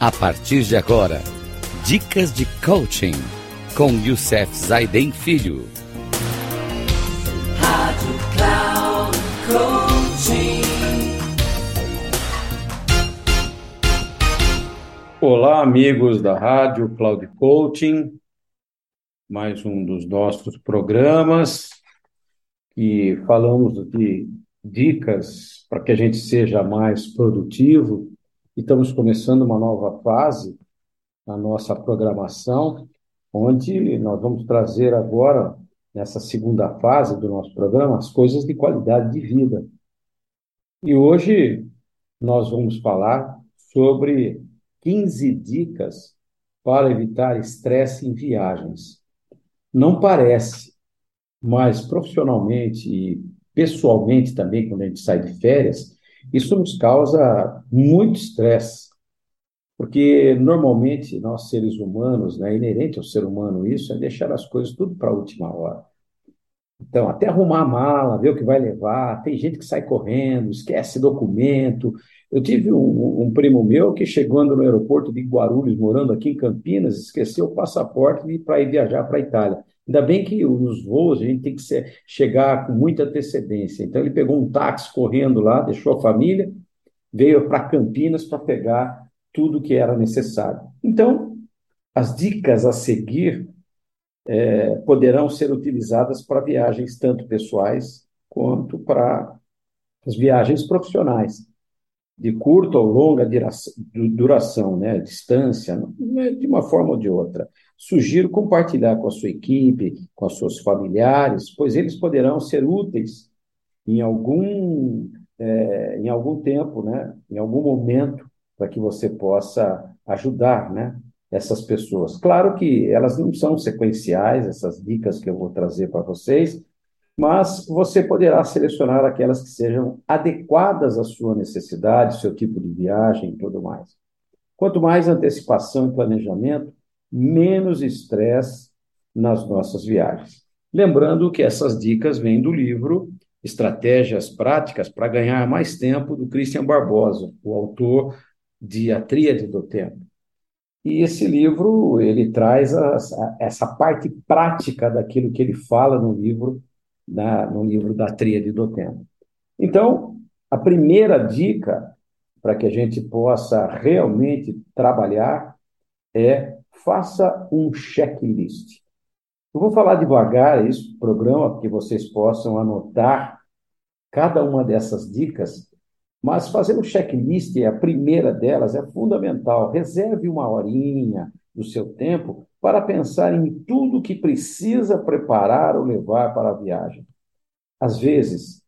A partir de agora, dicas de coaching com Youssef Zaiden Filho. Rádio Cloud Coaching. Olá, amigos da Rádio Cloud Coaching. Mais um dos nossos programas e falamos de dicas para que a gente seja mais produtivo estamos começando uma nova fase na nossa programação, onde nós vamos trazer agora, nessa segunda fase do nosso programa, as coisas de qualidade de vida. E hoje nós vamos falar sobre 15 dicas para evitar estresse em viagens. Não parece, mas profissionalmente e pessoalmente também, quando a gente sai de férias, isso nos causa muito estresse, porque normalmente nós seres humanos, né, inerente ao ser humano isso, é deixar as coisas tudo para a última hora. Então, até arrumar a mala, ver o que vai levar, tem gente que sai correndo, esquece documento. Eu tive um, um primo meu que chegando no aeroporto de Guarulhos, morando aqui em Campinas, esqueceu o passaporte para ir viajar para a Itália. Ainda bem que os voos a gente tem que ser, chegar com muita antecedência. Então ele pegou um táxi correndo lá, deixou a família, veio para Campinas para pegar tudo que era necessário. Então, as dicas a seguir é, poderão ser utilizadas para viagens tanto pessoais quanto para as viagens profissionais, de curta ou longa duração, né, distância, de uma forma ou de outra. Sugiro compartilhar com a sua equipe, com os seus familiares, pois eles poderão ser úteis em algum, é, em algum tempo, né, em algum momento, para que você possa ajudar né, essas pessoas. Claro que elas não são sequenciais, essas dicas que eu vou trazer para vocês, mas você poderá selecionar aquelas que sejam adequadas à sua necessidade, seu tipo de viagem e tudo mais. Quanto mais antecipação e planejamento, menos estresse nas nossas viagens. Lembrando que essas dicas vêm do livro Estratégias Práticas para Ganhar Mais Tempo, do Christian Barbosa, o autor de A Tríade do Tempo. E esse livro, ele traz a, a, essa parte prática daquilo que ele fala no livro, na, no livro da Tríade do Tempo. Então, a primeira dica para que a gente possa realmente trabalhar é faça um checklist. Eu vou falar devagar isso, programa, que vocês possam anotar cada uma dessas dicas, mas fazer um checklist, a primeira delas, é fundamental. Reserve uma horinha do seu tempo para pensar em tudo que precisa preparar ou levar para a viagem. Às vezes,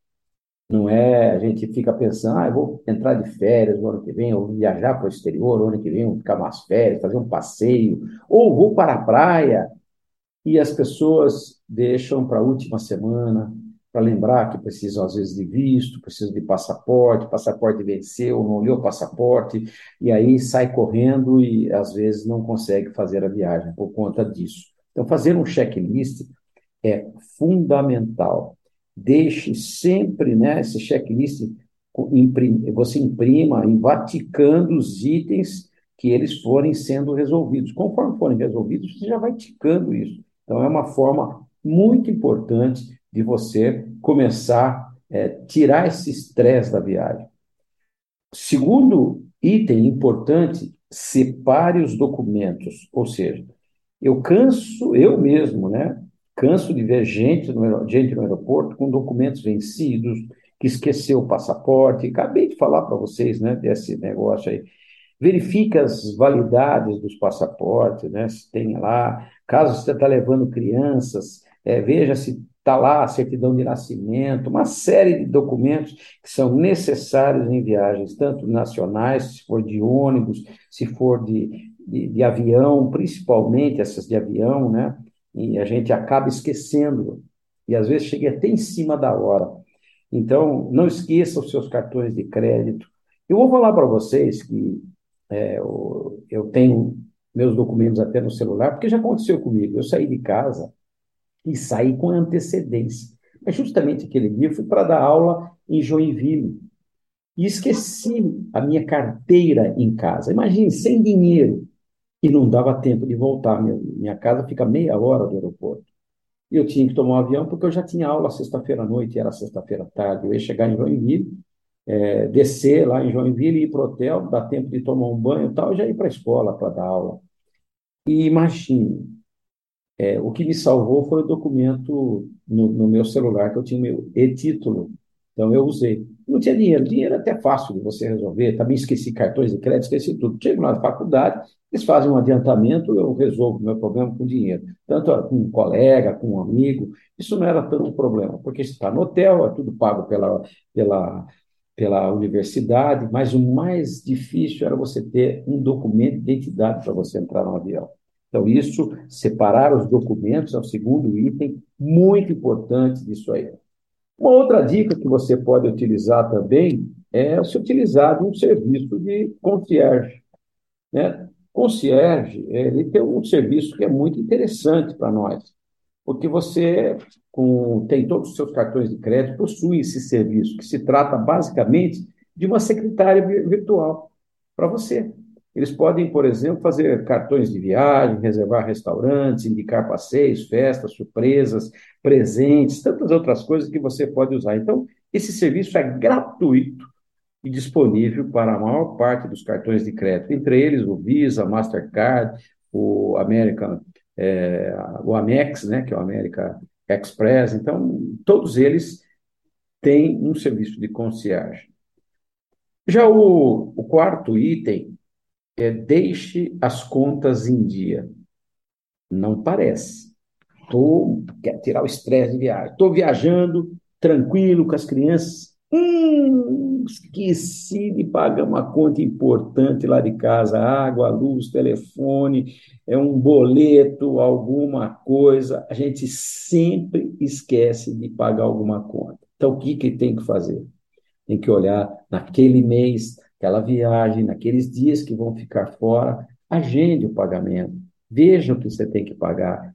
não é, a gente fica pensando, ah, eu vou entrar de férias no ano que vem, ou viajar para o exterior no ano que vem, vou ficar mais férias, fazer um passeio, ou vou para a praia, e as pessoas deixam para a última semana, para lembrar que precisam, às vezes, de visto, precisam de passaporte, passaporte venceu, não olhou o passaporte, e aí sai correndo e, às vezes, não consegue fazer a viagem por conta disso. Então, fazer um checklist é fundamental deixe sempre né, esse checklist, você imprima, vaticando os itens que eles forem sendo resolvidos. Conforme forem resolvidos, você já vai ticando isso. Então, é uma forma muito importante de você começar a é, tirar esse estresse da viagem. Segundo item importante, separe os documentos, ou seja, eu canso, eu mesmo, né? Canso de ver gente no, gente no aeroporto com documentos vencidos, que esqueceu o passaporte. Acabei de falar para vocês né, desse negócio aí. Verifique as validades dos passaportes, né, se tem lá. Caso você está levando crianças, é, veja se está lá a certidão de nascimento, uma série de documentos que são necessários em viagens, tanto nacionais, se for de ônibus, se for de, de, de avião, principalmente essas de avião, né? E a gente acaba esquecendo, e às vezes chega até em cima da hora. Então, não esqueça os seus cartões de crédito. Eu vou falar para vocês que é, eu, eu tenho meus documentos até no celular, porque já aconteceu comigo. Eu saí de casa e saí com antecedência. Mas justamente aquele dia eu fui para dar aula em Joinville. e esqueci a minha carteira em casa. Imagine, sem dinheiro, e não dava tempo de voltar. Minha, minha casa fica meia hora do aeroporto. E eu tinha que tomar um avião porque eu já tinha aula sexta-feira à noite, era sexta-feira à tarde. Eu ia chegar em Joinville, é, descer lá em Joinville, ir para o hotel, dar tempo de tomar um banho e tal, e já ir para a escola para dar aula. E imagine, é, o que me salvou foi o documento no, no meu celular, que eu tinha o meu e-título. Então eu usei. Não tinha dinheiro. Dinheiro é até fácil de você resolver. Também esqueci cartões de crédito, esqueci tudo. Chego na faculdade, eles fazem um adiantamento, eu resolvo meu problema com dinheiro. Tanto com um colega, com um amigo. Isso não era tanto um problema, porque está no hotel, é tudo pago pela, pela, pela universidade, mas o mais difícil era você ter um documento de identidade para você entrar no avião. Então, isso, separar os documentos é o segundo item muito importante disso aí. Uma outra dica que você pode utilizar também é se utilizar de um serviço de concierge. Né? Concierge, ele tem um serviço que é muito interessante para nós, porque você com, tem todos os seus cartões de crédito, possui esse serviço, que se trata basicamente de uma secretária virtual para você. Eles podem, por exemplo, fazer cartões de viagem, reservar restaurantes, indicar passeios, festas, surpresas, presentes, tantas outras coisas que você pode usar. Então, esse serviço é gratuito e disponível para a maior parte dos cartões de crédito, entre eles o Visa, Mastercard, o American, é, o Amex, né, que é o American Express. Então, todos eles têm um serviço de concierge. Já o, o quarto item é deixe as contas em dia. Não parece. Tô, quer tirar o estresse de viagem. Estou viajando, tranquilo com as crianças. Hum, esqueci de pagar uma conta importante lá de casa, água, luz, telefone, é um boleto, alguma coisa. A gente sempre esquece de pagar alguma conta. Então, o que, que tem que fazer? Tem que olhar naquele mês, aquela viagem, naqueles dias que vão ficar fora, agende o pagamento, veja o que você tem que pagar.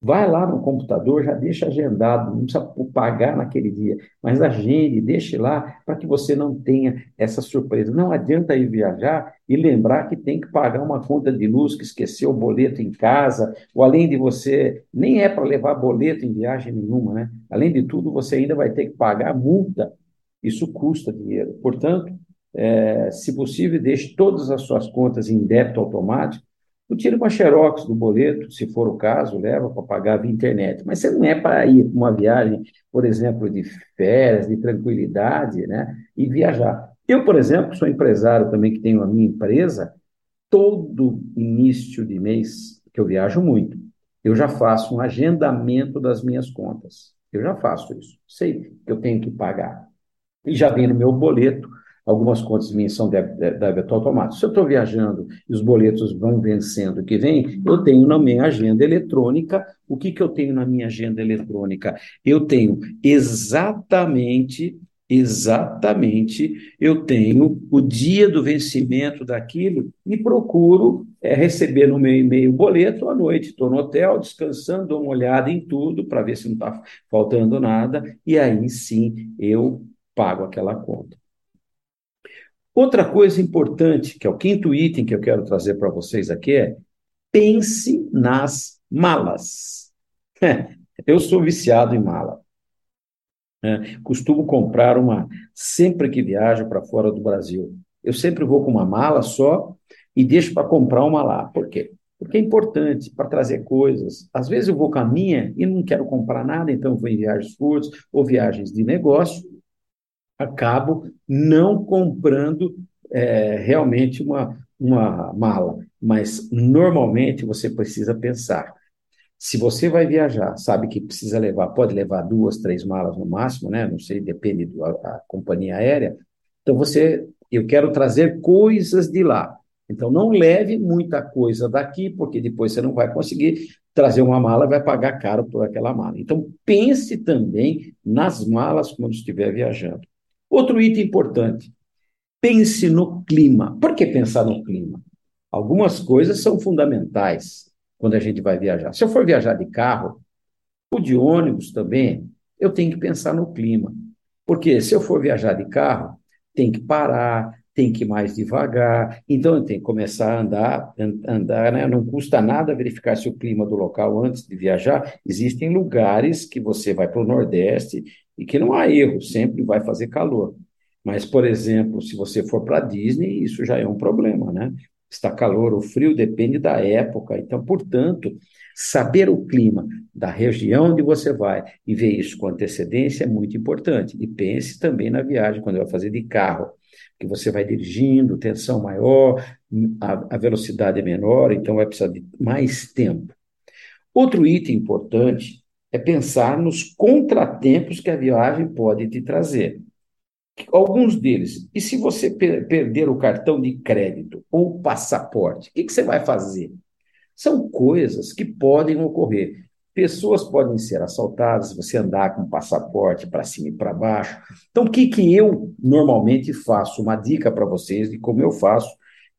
Vai lá no computador, já deixa agendado, não precisa pagar naquele dia, mas agende, deixe lá para que você não tenha essa surpresa. Não adianta ir viajar e lembrar que tem que pagar uma conta de luz, que esqueceu o boleto em casa, ou além de você, nem é para levar boleto em viagem nenhuma, né? Além de tudo, você ainda vai ter que pagar multa. Isso custa dinheiro. Portanto, é, se possível, deixe todas as suas contas em débito automático, ou tire uma xerox do boleto, se for o caso, leva para pagar via internet. Mas você não é para ir para uma viagem, por exemplo, de férias, de tranquilidade, né? E viajar. Eu, por exemplo, sou empresário também que tenho a minha empresa, todo início de mês, que eu viajo muito, eu já faço um agendamento das minhas contas. Eu já faço isso. Sei que eu tenho que pagar. E já vem no meu boleto algumas contas minhas são débito automático. Se eu estou viajando e os boletos vão vencendo que vem, eu tenho na minha agenda eletrônica. O que, que eu tenho na minha agenda eletrônica? Eu tenho exatamente, exatamente, eu tenho o dia do vencimento daquilo e procuro é, receber no meu e-mail o boleto à noite. Estou no hotel, descansando, dou uma olhada em tudo para ver se não está faltando nada, e aí sim eu pago aquela conta. Outra coisa importante, que é o quinto item que eu quero trazer para vocês aqui, é pense nas malas. Eu sou viciado em mala. É, costumo comprar uma sempre que viajo para fora do Brasil. Eu sempre vou com uma mala só e deixo para comprar uma lá. Por quê? Porque é importante para trazer coisas. Às vezes eu vou com a minha e não quero comprar nada, então vou em viagens curtas ou viagens de negócio acabo não comprando é, realmente uma, uma mala. Mas normalmente você precisa pensar. Se você vai viajar, sabe que precisa levar, pode levar duas, três malas no máximo, né? Não sei, depende da companhia aérea. Então você, eu quero trazer coisas de lá. Então não leve muita coisa daqui, porque depois você não vai conseguir trazer uma mala, vai pagar caro por aquela mala. Então pense também nas malas quando estiver viajando. Outro item importante: pense no clima. Por que pensar no clima? Algumas coisas são fundamentais quando a gente vai viajar. Se eu for viajar de carro, ou de ônibus também, eu tenho que pensar no clima. Porque se eu for viajar de carro, tem que parar, tem que ir mais devagar, então tem que começar a andar, andar, né? Não custa nada verificar se o clima do local antes de viajar. Existem lugares que você vai para o Nordeste e que não há erro, sempre vai fazer calor. Mas, por exemplo, se você for para Disney, isso já é um problema, né? Está calor ou frio, depende da época. Então, portanto, saber o clima da região onde você vai e ver isso com antecedência é muito importante. E pense também na viagem, quando vai fazer de carro, que você vai dirigindo, tensão maior, a, a velocidade é menor, então vai precisar de mais tempo. Outro item importante é pensar nos contratempos que a viagem pode te trazer. Alguns deles. E se você per perder o cartão de crédito ou o passaporte, o que, que você vai fazer? São coisas que podem ocorrer. Pessoas podem ser assaltadas você andar com passaporte para cima e para baixo. Então, o que, que eu normalmente faço? Uma dica para vocês de como eu faço.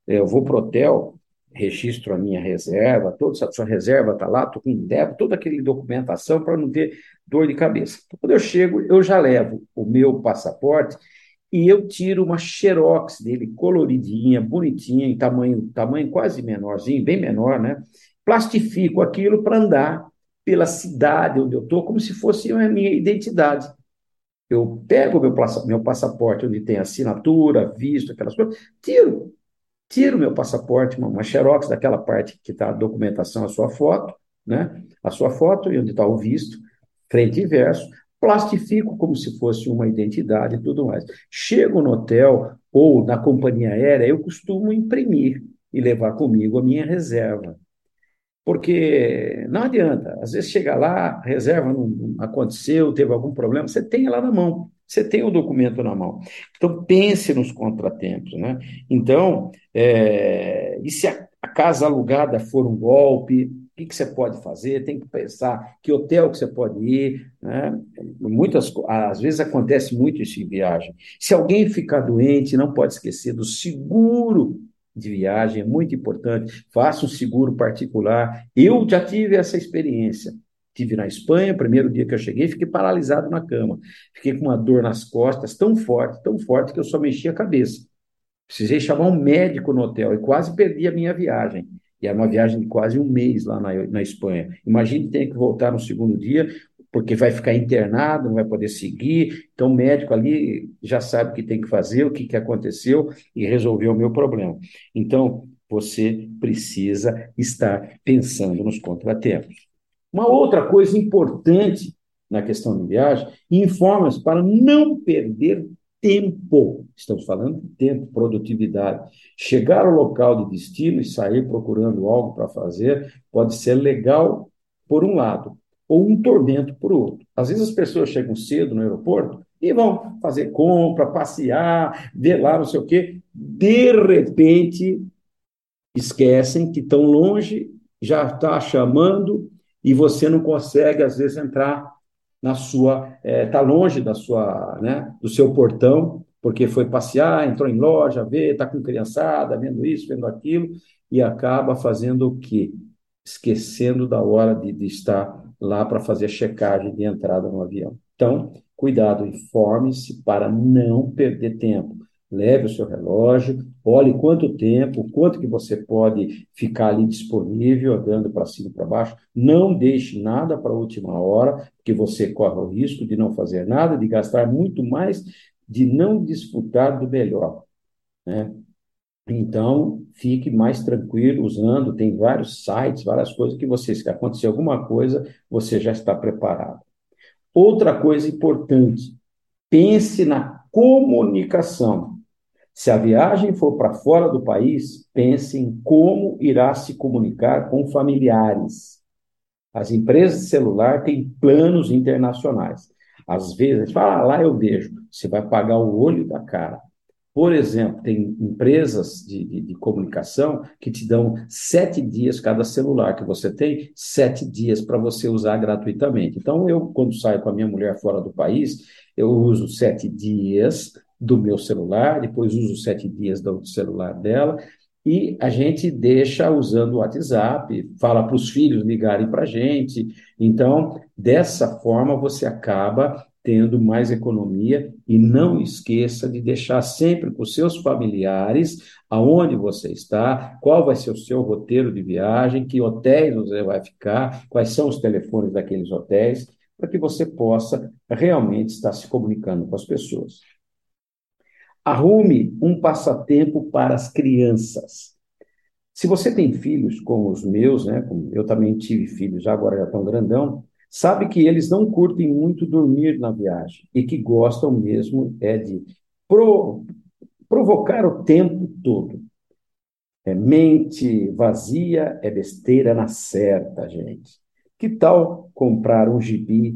Eu vou para o hotel, registro a minha reserva, toda a sua reserva está lá, estou com débito, toda aquela documentação para não ter dor de cabeça. Então, quando eu chego, eu já levo o meu passaporte e eu tiro uma xerox dele coloridinha, bonitinha, em tamanho, tamanho quase menorzinho, bem menor, né? Plastifico aquilo para andar pela cidade onde eu estou, como se fosse a minha identidade. Eu pego meu, meu passaporte, onde tem assinatura, visto, aquelas coisas, tiro, tiro meu passaporte, uma, uma xerox daquela parte que está a documentação, a sua foto, né? A sua foto e onde está o visto, frente e verso, plastifico como se fosse uma identidade e tudo mais. Chego no hotel ou na companhia aérea, eu costumo imprimir e levar comigo a minha reserva. Porque não adianta, às vezes chega lá, reserva não aconteceu, teve algum problema, você tem lá na mão, você tem o documento na mão. Então pense nos contratempos, né? Então, é, e se a, a casa alugada for um golpe, que, que você pode fazer, tem que pensar que hotel que você pode ir. Né? Muitas, às vezes acontece muito isso em viagem. Se alguém ficar doente, não pode esquecer do seguro de viagem, é muito importante. Faça um seguro particular. Eu já tive essa experiência. Tive na Espanha, primeiro dia que eu cheguei, fiquei paralisado na cama. Fiquei com uma dor nas costas tão forte, tão forte, que eu só mexia a cabeça. Precisei chamar um médico no hotel e quase perdi a minha viagem. E era uma viagem de quase um mês lá na, na Espanha. Imagine ter que voltar no segundo dia, porque vai ficar internado, não vai poder seguir. Então, o médico ali já sabe o que tem que fazer, o que, que aconteceu e resolveu o meu problema. Então, você precisa estar pensando nos contratempos. Uma outra coisa importante na questão de viagem, informa-se para não perder tempo. Estamos falando de tempo, produtividade. Chegar ao local de destino e sair procurando algo para fazer pode ser legal por um lado, ou um tormento por outro. Às vezes as pessoas chegam cedo no aeroporto e vão fazer compra, passear, ver lá não sei o quê. De repente, esquecem que estão longe, já está chamando e você não consegue, às vezes, entrar na sua está é, tá longe da sua né, do seu portão porque foi passear entrou em loja ver está com criançada vendo isso vendo aquilo e acaba fazendo o quê esquecendo da hora de, de estar lá para fazer a checagem de entrada no avião então cuidado informe-se para não perder tempo leve o seu relógio, olhe quanto tempo, quanto que você pode ficar ali disponível, andando para cima e para baixo. Não deixe nada para a última hora, porque você corre o risco de não fazer nada, de gastar muito mais, de não desfrutar do melhor. Né? Então, fique mais tranquilo usando, tem vários sites, várias coisas que você, se acontecer alguma coisa, você já está preparado. Outra coisa importante, pense na comunicação. Se a viagem for para fora do país, pense em como irá se comunicar com familiares. As empresas de celular têm planos internacionais. Às vezes, fala, ah, lá eu vejo, você vai pagar o olho da cara. Por exemplo, tem empresas de, de, de, comunicação que te dão sete dias cada celular que você tem, sete dias para você usar gratuitamente. Então, eu, quando saio com a minha mulher fora do país, eu uso sete dias do meu celular, depois uso sete dias do celular dela, e a gente deixa usando o WhatsApp, fala para os filhos ligarem para a gente. Então, dessa forma, você acaba tendo mais economia e não esqueça de deixar sempre com seus familiares aonde você está, qual vai ser o seu roteiro de viagem, que hotéis você vai ficar, quais são os telefones daqueles hotéis, para que você possa realmente estar se comunicando com as pessoas. Arrume um passatempo para as crianças. Se você tem filhos como os meus, né, eu também tive filhos, agora já estão grandão, sabe que eles não curtem muito dormir na viagem e que gostam mesmo é de pro, provocar o tempo todo. É, mente vazia é besteira na certa, gente. Que tal comprar um gibi,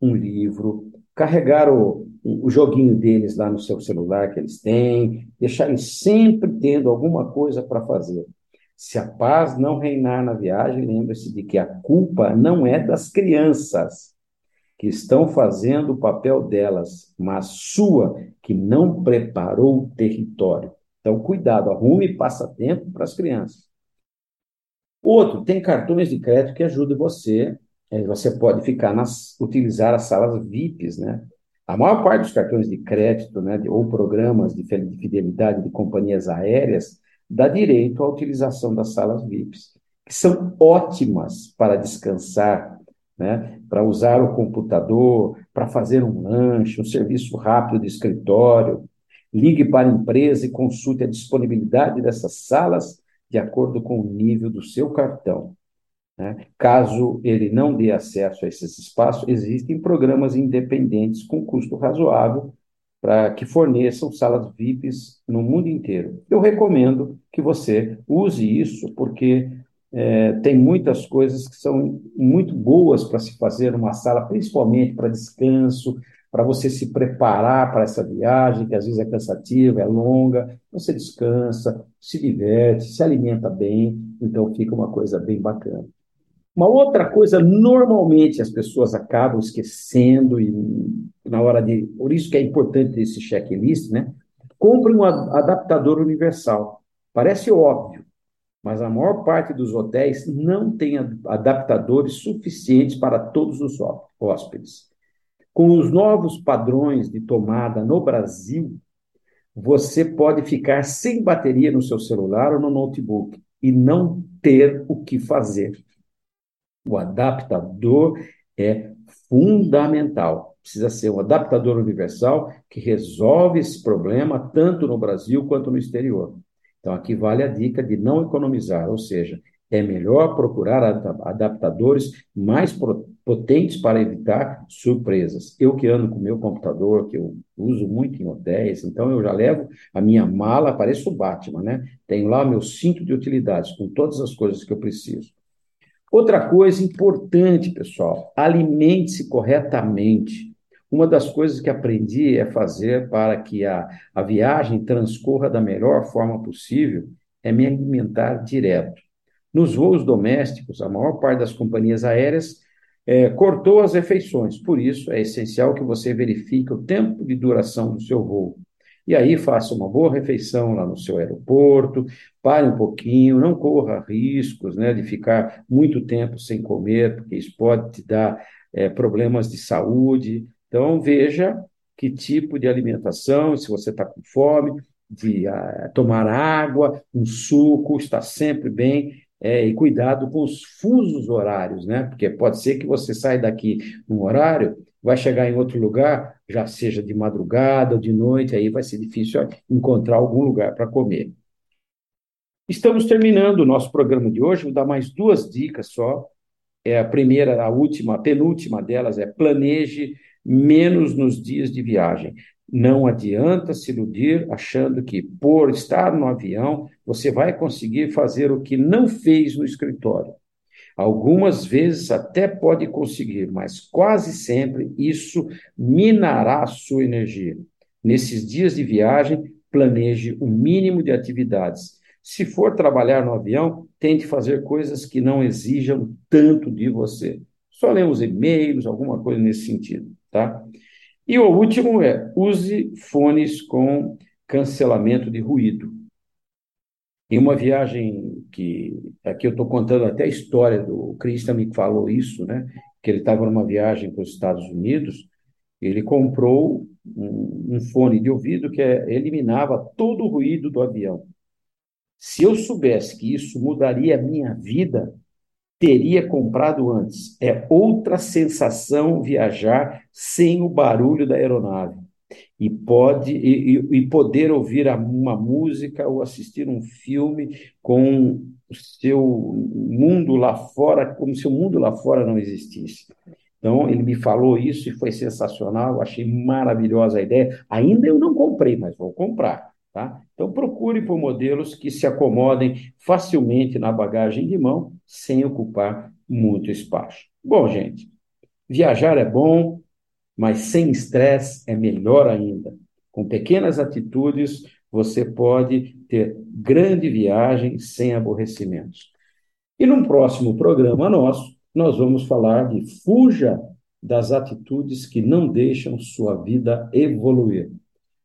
um livro, carregar o, o joguinho deles lá no seu celular que eles têm, deixarem sempre tendo alguma coisa para fazer. Se a paz não reinar na viagem, lembre-se de que a culpa não é das crianças que estão fazendo o papel delas, mas sua que não preparou o território. Então, cuidado, arrume passatempo para as crianças. Outro, tem cartões de crédito que ajudam você. É, você pode ficar nas, utilizar as salas VIPs, né? A maior parte dos cartões de crédito, né, ou programas de fidelidade de companhias aéreas, dá direito à utilização das salas VIPs, que são ótimas para descansar, né, para usar o computador, para fazer um lanche, um serviço rápido de escritório. Ligue para a empresa e consulte a disponibilidade dessas salas de acordo com o nível do seu cartão. Né? Caso ele não dê acesso a esses espaços, existem programas independentes com custo razoável para que forneçam salas VIPs no mundo inteiro. Eu recomendo que você use isso, porque é, tem muitas coisas que são muito boas para se fazer numa sala, principalmente para descanso, para você se preparar para essa viagem, que às vezes é cansativa, é longa, você descansa, se diverte, se alimenta bem, então fica uma coisa bem bacana. Uma outra coisa, normalmente as pessoas acabam esquecendo e na hora de, por isso que é importante esse checklist, né? Compre um adaptador universal. Parece óbvio, mas a maior parte dos hotéis não tem adaptadores suficientes para todos os hóspedes. Com os novos padrões de tomada no Brasil, você pode ficar sem bateria no seu celular ou no notebook e não ter o que fazer. O adaptador é fundamental. Precisa ser um adaptador universal que resolve esse problema tanto no Brasil quanto no exterior. Então, aqui vale a dica de não economizar, ou seja, é melhor procurar adaptadores mais potentes para evitar surpresas. Eu que ando com meu computador, que eu uso muito em hotéis, então eu já levo a minha mala, pareço o Batman, né? Tenho lá meu cinto de utilidades com todas as coisas que eu preciso. Outra coisa importante, pessoal, alimente-se corretamente. Uma das coisas que aprendi é fazer para que a, a viagem transcorra da melhor forma possível é me alimentar direto. Nos voos domésticos, a maior parte das companhias aéreas é, cortou as refeições, por isso é essencial que você verifique o tempo de duração do seu voo. E aí faça uma boa refeição lá no seu aeroporto, pare um pouquinho, não corra riscos né, de ficar muito tempo sem comer, porque isso pode te dar é, problemas de saúde. Então, veja que tipo de alimentação, se você está com fome, de uh, tomar água, um suco, está sempre bem. É, e cuidado com os fusos horários, né? Porque pode ser que você saia daqui num horário vai chegar em outro lugar, já seja de madrugada ou de noite, aí vai ser difícil encontrar algum lugar para comer. Estamos terminando o nosso programa de hoje, vou dar mais duas dicas só. É a primeira, a última, a penúltima delas é planeje menos nos dias de viagem. Não adianta se iludir achando que, por estar no avião, você vai conseguir fazer o que não fez no escritório. Algumas vezes até pode conseguir, mas quase sempre isso minará sua energia. Nesses dias de viagem, planeje o mínimo de atividades. Se for trabalhar no avião, tente fazer coisas que não exijam tanto de você. Só ler os e-mails, alguma coisa nesse sentido, tá? E o último é use fones com cancelamento de ruído. Em uma viagem que aqui eu estou contando até a história do Christian me falou isso, né? Que ele estava numa viagem para os Estados Unidos Ele comprou um, um fone de ouvido que eliminava todo o ruído do avião. Se eu soubesse que isso mudaria a minha vida, teria comprado antes. É outra sensação viajar sem o barulho da aeronave. E, pode, e, e poder ouvir uma música ou assistir um filme com o seu mundo lá fora, como se o mundo lá fora não existisse. Então, ele me falou isso e foi sensacional, achei maravilhosa a ideia. Ainda eu não comprei, mas vou comprar. Tá? Então, procure por modelos que se acomodem facilmente na bagagem de mão, sem ocupar muito espaço. Bom, gente, viajar é bom, mas sem estresse é melhor ainda. Com pequenas atitudes, você pode ter grande viagem sem aborrecimentos. E no próximo programa nosso, nós vamos falar de fuja das atitudes que não deixam sua vida evoluir.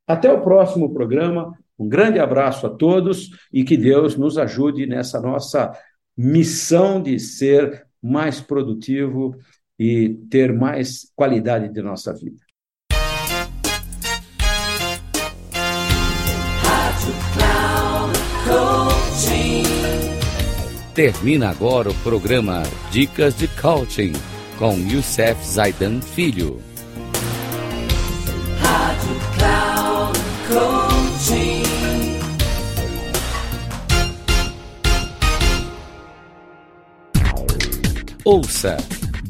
Até o próximo programa. Um grande abraço a todos e que Deus nos ajude nessa nossa missão de ser mais produtivo e ter mais qualidade de nossa vida. Termina agora o programa Dicas de Coaching com Youssef Zaidan Filho. Ouça